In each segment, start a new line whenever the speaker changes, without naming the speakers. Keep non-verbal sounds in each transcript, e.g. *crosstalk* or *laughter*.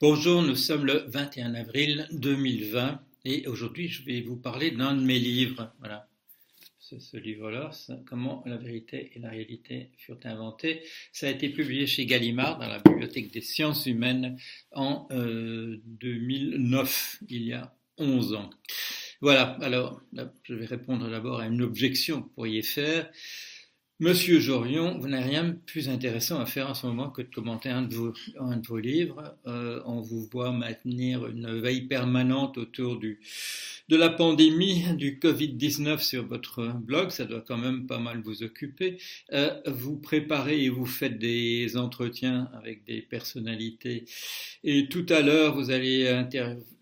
Bonjour, nous sommes le 21 avril 2020 et aujourd'hui je vais vous parler d'un de mes livres. Voilà, c'est ce livre-là, Comment la vérité et la réalité furent inventées. Ça a été publié chez Gallimard dans la Bibliothèque des sciences humaines en 2009, euh, il y a 11 ans. Voilà, alors je vais répondre d'abord à une objection que vous pourriez faire. Monsieur Jorion, vous n'avez rien de plus intéressant à faire en ce moment que de commenter un de vos, livres. Euh, on vous voit maintenir une veille permanente autour de la pandémie du Covid-19 sur votre blog. Ça doit quand même pas mal vous occuper. Euh, vous préparez et vous faites des entretiens avec des personnalités. Et tout à l'heure, vous allez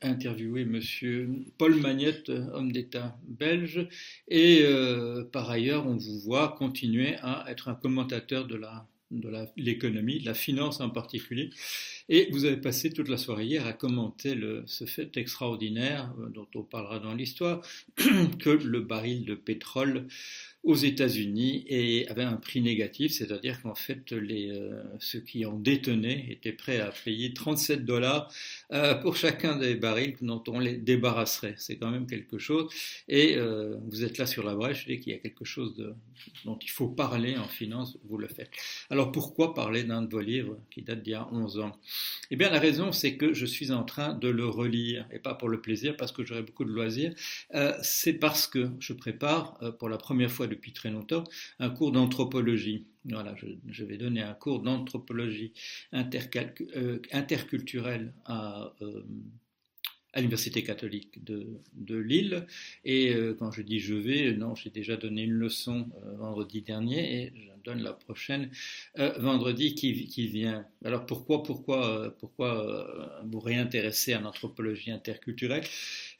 interviewer Monsieur Paul Magnette, homme d'État belge. Et euh, par ailleurs, on vous voit continuer à être un commentateur de l'économie, de la finance en particulier. Et vous avez passé toute la soirée hier à commenter le, ce fait extraordinaire, euh, dont on parlera dans l'histoire, *clears throat* que le baril de pétrole aux États-Unis avait un prix négatif, c'est-à-dire qu'en fait, les, euh, ceux qui en détenaient étaient prêts à payer 37 dollars euh, pour chacun des barils dont on les débarrasserait. C'est quand même quelque chose. Et vous êtes là sur la brèche, dès qu'il y a quelque chose de, dont il faut parler en finance, vous le faites. Alors pourquoi parler d'un de vos livres qui date d'il y a 11 ans? Eh bien, la raison, c'est que je suis en train de le relire, et pas pour le plaisir, parce que j'aurais beaucoup de loisirs, c'est parce que je prépare pour la première fois depuis très longtemps, un cours d'anthropologie. Voilà, je, vais donner un cours d'anthropologie euh, interculturelle à, euh, l'Université catholique de, Lille. Et euh, quand je dis je vais, non, j'ai déjà donné une leçon vendredi dernier et donne la prochaine vendredi qui, vient. Alors pourquoi, pourquoi, pourquoi vous réintéresser à l'anthropologie interculturelle?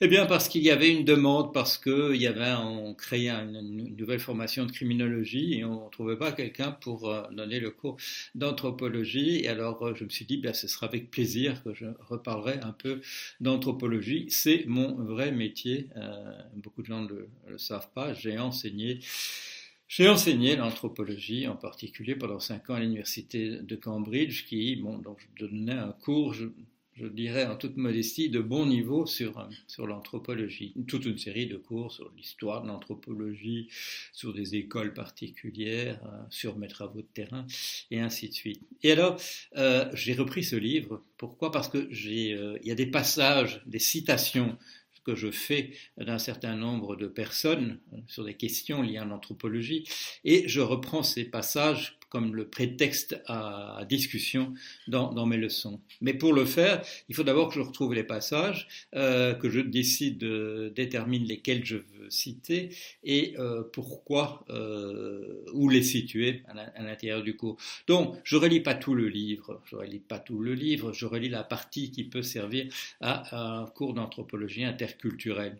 Eh bien, parce qu'il y avait une demande, parce qu'il y avait, on créait une, nouvelle formation de criminologie et on ne trouvait pas quelqu'un pour euh, donner le cours d'anthropologie. Et alors, euh, je me suis dit, bien, ce sera avec plaisir que je reparlerai un peu d'anthropologie. C'est mon vrai métier. Euh, beaucoup de gens ne le, savent pas. J'ai enseigné. J'ai enseigné l'anthropologie, en particulier pendant cinq ans à l'université de Cambridge, qui, bon, donc je donnais un cours, je dirais en toute modestie, de bon niveau sur, sur l'anthropologie. Toute une série de cours sur l'histoire de l'anthropologie, sur des écoles particulières, euh, sur mes travaux de terrain, et ainsi de suite. Et alors, euh, j'ai repris ce livre. Pourquoi? Parce que euh, y a des passages, des citations que je fais d'un certain nombre de personnes sur des questions liées à l'anthropologie, et je reprends ces passages comme le prétexte à, discussion dans, mes leçons. Mais pour le faire, il faut d'abord que je retrouve les passages, euh, que je décide, de, détermine lesquels je veux citer et euh, pourquoi, euh, où les situer à l'intérieur du cours. Donc, je relis pas tout le livre, je relis pas tout le livre, je relis la partie qui peut servir à un cours d'anthropologie interculturelle.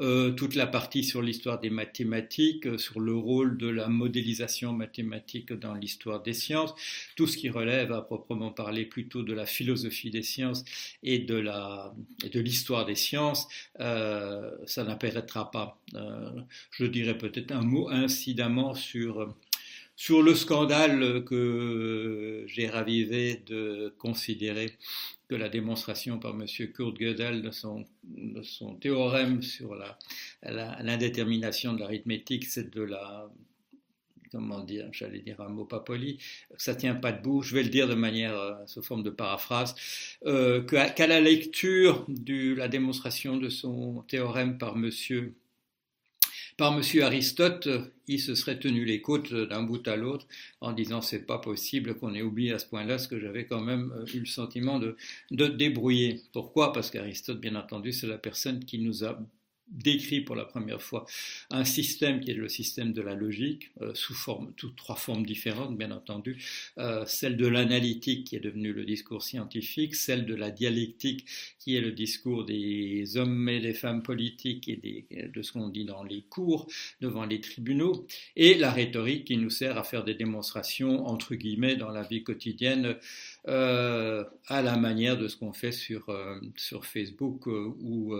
Euh, toute la partie sur l'histoire des mathématiques, euh, sur le rôle de la modélisation mathématique dans l'histoire des sciences, tout ce qui relève à proprement parler plutôt de la philosophie des sciences et de la de l'histoire des sciences, euh, ça n'apparaîtra pas. je dirais peut-être un mot incidemment sur sur le scandale que j'ai ravivé de considérer que la démonstration par M. Kurt Gödel de son, son théorème sur l'indétermination de l'arithmétique, c'est de la comment dire, j'allais dire un mot pas poli, ça tient pas debout, je vais le dire de manière euh, sous forme de paraphrase, euh, qu'à la lecture de la démonstration de son théorème par monsieur par M. Aristote, il se serait tenu les côtes d'un bout à l'autre en disant c'est pas possible qu'on ait oublié à ce point-là ce que j'avais quand même euh, eu le sentiment de, de débrouiller. Pourquoi? Parce qu'Aristote, bien entendu, c'est la personne qui nous a décrit pour la première fois un système qui est le système de la logique, euh, sous forme, trois formes différentes, bien entendu, euh, celle de l'analytique qui est devenue le discours scientifique, celle de la dialectique qui est le discours des hommes et des femmes politiques et de ce qu'on dit dans les cours, devant les tribunaux, et la rhétorique qui nous sert à faire des démonstrations, entre guillemets, dans la vie quotidienne, euh, à la manière de ce qu'on fait sur, euh, sur Facebook euh, ou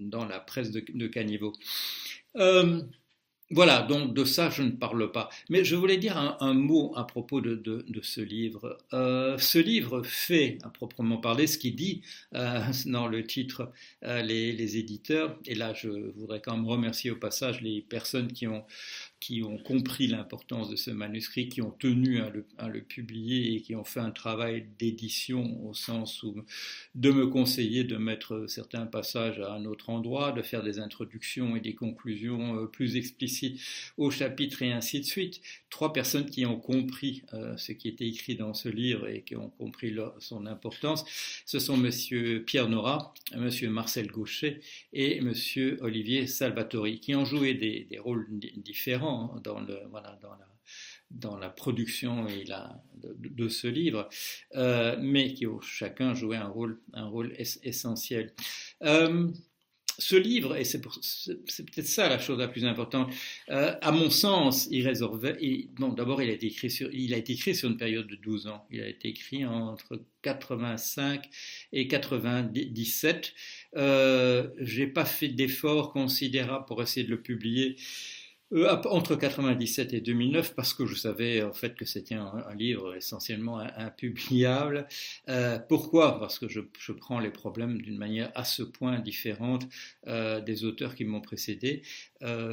dans la presse de, de caniveau. voilà, donc de ça, je ne parle pas. Mais je voulais dire un, mot à propos de, ce livre. Ce livre fait, à proprement parler, ce qu'il dit dans le titre les, les, éditeurs. Et là, je voudrais quand même remercier au passage les personnes qui ont qui ont compris l'importance de ce manuscrit, qui ont tenu à le, publier et qui ont fait un travail d'édition au sens où de me conseiller de mettre certains passages à un autre endroit, de faire des introductions et des conclusions euh, plus explicites au chapitre et ainsi de suite. Trois personnes qui ont compris euh, ce qui était écrit dans ce livre et qui ont compris son importance, ce sont Monsieur Pierre Nora, Monsieur Marcel Gaucher et Monsieur Olivier Salvatori, qui ont joué des rôles différents dans, la, production de, ce livre, euh, mais qui ont chacun joué un rôle, essentiel. Euh, ce livre, et c'est peut-être ça la chose la plus importante, euh, à mon sens, il réservait. bon, d'abord, il a été écrit sur, il une période de 12 ans. Il a été écrit entre 85 et 97. Euh, J'ai pas fait d'efforts considérables pour essayer de le publier. Euh, entre 97 et 2009 parce que je savais en fait que c'était un, livre essentiellement impubliable. Euh, pourquoi? Parce que je, prends les problèmes d'une manière à ce point différente euh, des auteurs qui m'ont précédé,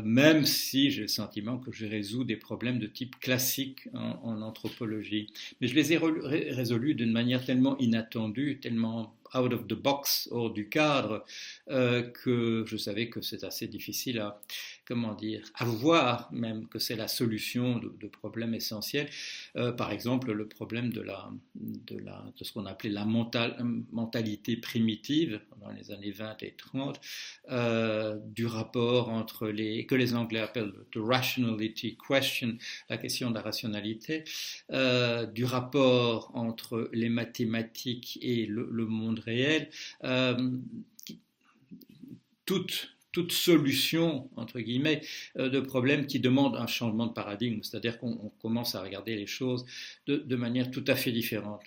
même si j'ai le sentiment que je résous des problèmes de type classique en, anthropologie. Mais je les ai résolus d'une manière tellement inattendue, tellement out of the box, hors du cadre, que je savais que c'est assez difficile à, comment dire, à voir même que c'est la solution de, problèmes essentiels. Euh, par exemple, le problème de, la, de, ce qu'on appelait la mentalité primitive dans les années 20 et 30, euh, du rapport entre les, que les Anglais appellent the rationality question, la question de la rationalité, du rapport entre les mathématiques et le, le monde réel, euh, toute, solution, entre guillemets, euh, de problèmes qui demandent un changement de paradigme, c'est-à-dire qu'on commence à regarder les choses de, manière tout à fait différente.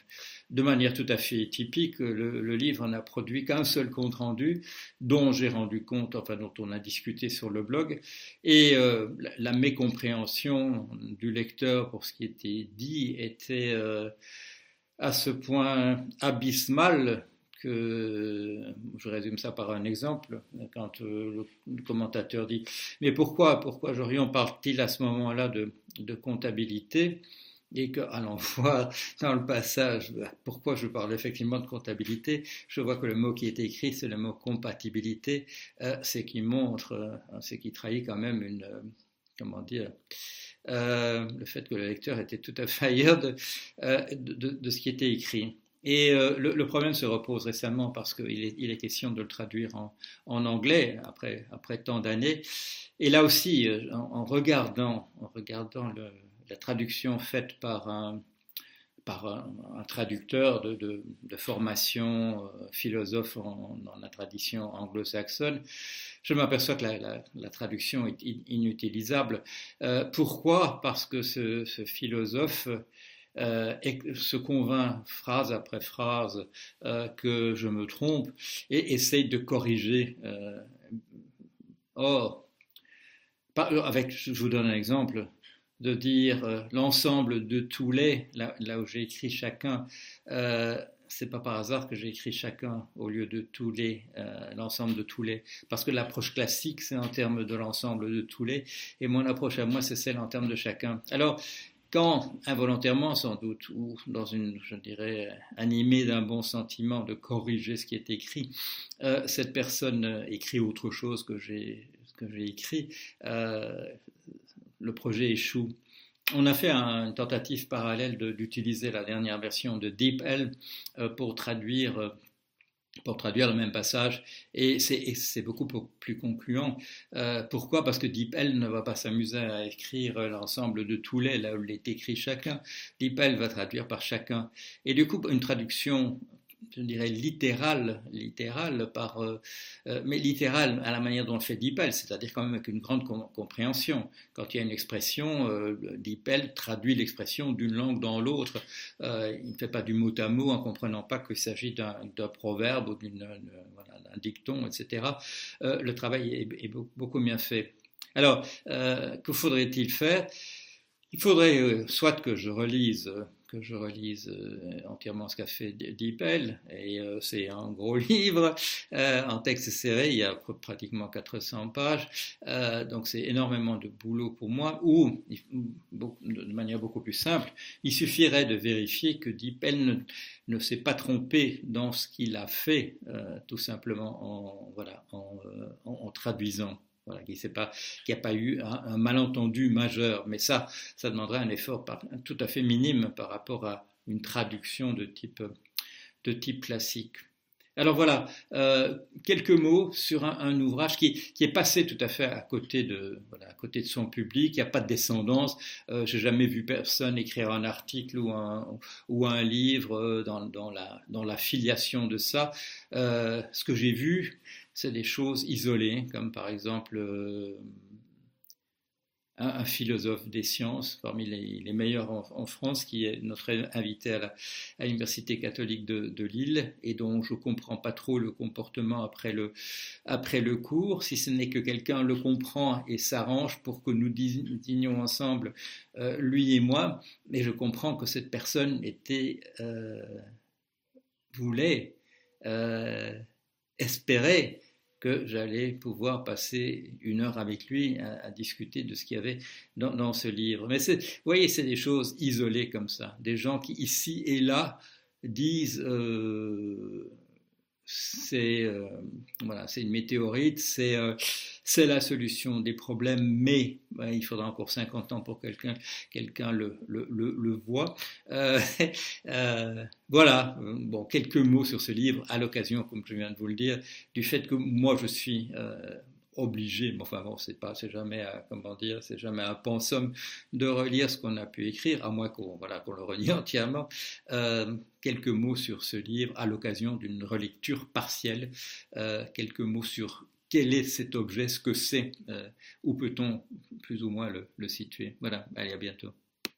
De manière tout à fait typique, le, livre n'a produit qu'un seul compte-rendu, dont j'ai rendu compte, enfin dont on a discuté sur le blog, et euh, la, mécompréhension du lecteur pour ce qui était dit était à ce point abysmal je résume ça par un exemple, quand euh, le commentateur dit Mais pourquoi, pourquoi Jorion parle-t-il à ce moment-là de, comptabilité et qu'allant voir *laughs* dans le passage pourquoi je parle effectivement de comptabilité, je vois que le mot qui est écrit, c'est le mot compatibilité, euh, c'est qui montre, euh, c'est qui trahit quand même une, comment dire, le fait que le lecteur était tout à fait *laughs* ailleurs de ce qui était écrit. Et euh, le, problème se repose récemment parce qu'il est, question de le traduire en, anglais après, après tant d'années. Et là aussi, euh, en, regardant, en regardant la traduction faite par un, par un, traducteur de, formation euh, philosophe dans la tradition anglo-saxonne, je m'aperçois que la, traduction est inutilisable. Pourquoi? Parce que ce philosophe euh, se convainc phrase après phrase euh, que je me trompe et essaye de corriger. Euh, or, avec, je vous donne un exemple, de dire l'ensemble de tous les, là, où j'ai écrit chacun, c'est pas par hasard que j'ai écrit chacun au lieu de tous les, l'ensemble de tous les, parce que l'approche classique c'est en termes de l'ensemble de tous les, et mon approche à moi c'est celle en termes de chacun. Alors quand, involontairement sans doute, ou dans une, je dirais, animée d'un bon sentiment de corriger ce qui est écrit, euh, cette personne euh, écrit autre chose que j'ai que j'ai écrit, euh, le projet échoue. On a fait une tentative parallèle d'utiliser la dernière version de DeepL pour traduire pour traduire le même passage, et c'est beaucoup plus concluant. Euh, pourquoi? Parce que DeepL ne va pas s'amuser à écrire l'ensemble de tous les, là où il est écrit chacun. DeepL va traduire par chacun. Et du coup, une traduction je dirais, littéral, littéral euh, euh, mais littéral à la manière dont le fait DeepL, c'est-à-dire quand même avec une grande compréhension. Quand il y a une expression, euh, DeepL traduit l'expression d'une langue dans l'autre. Euh, il ne fait pas du mot à mot en comprenant pas qu'il s'agit d'un proverbe ou d'un dicton, etc. le travail est, beaucoup mieux fait. Alors, que faudrait-il faire? Il faudrait soit que je relise que je relise euh, entièrement ce qu'a fait Diepel, et euh, c'est un gros *laughs* livre, euh, en texte serré, il y a pratiquement 400 pages, donc c'est énormément de boulot pour moi, ou de manière beaucoup plus simple, il suffirait de vérifier que Diepel ne, ne s'est pas trompé dans ce qu'il a fait, tout simplement en, voilà, en traduisant voilà, qu'il n'y a pas eu un, malentendu majeur. Mais ça, ça demanderait un effort tout à fait minime par rapport à une traduction de type, de type classique. Alors voilà, euh, quelques mots sur un, ouvrage qui, qui, est passé tout à fait à côté de, voilà, à côté de son public. Il n'y a pas de descendance. Euh, J'ai jamais vu personne écrire un article ou un, ou un livre dans, dans, la, dans la filiation de ça. Euh, ce que j'ai vu, c'est des choses isolées, comme par exemple euh, un, philosophe des sciences, parmi les, meilleurs en, France, qui est notre invité à l'Université catholique de, Lille, et dont je ne comprends pas trop le comportement après le, cours, si ce n'est que quelqu'un le comprend et s'arrange pour que nous dînions ensemble, euh, lui et moi, mais je comprends que cette personne euh, voulait, espérer que j'allais pouvoir passer une heure avec lui à, discuter de ce qu'il y avait dans, ce livre. Mais vous voyez, c'est des choses isolées comme ça, des gens qui ici et là disent euh, c'est euh, voilà, c'est une météorite, c'est euh, c'est la solution des problèmes, mais il faudra encore 50 ans pour que quelqu'un quelqu'un le, le, le, voit. Euh, *laughs* voilà, bon, quelques mots sur ce livre à l'occasion, comme je viens de vous le dire, du fait que moi je suis obligé, mais enfin bon, c'est pas, c'est jamais, comment dire, c'est jamais un pensum de relire ce qu'on a pu écrire, à moins qu'on voilà, qu'on le relie *laughs* entièrement. Euh, quelques mots sur ce livre à l'occasion d'une relecture partielle, euh, quelques mots sur quel est cet objet, ce que c'est, euh, où peut-on plus ou moins le, le situer. Voilà, allez, à bientôt.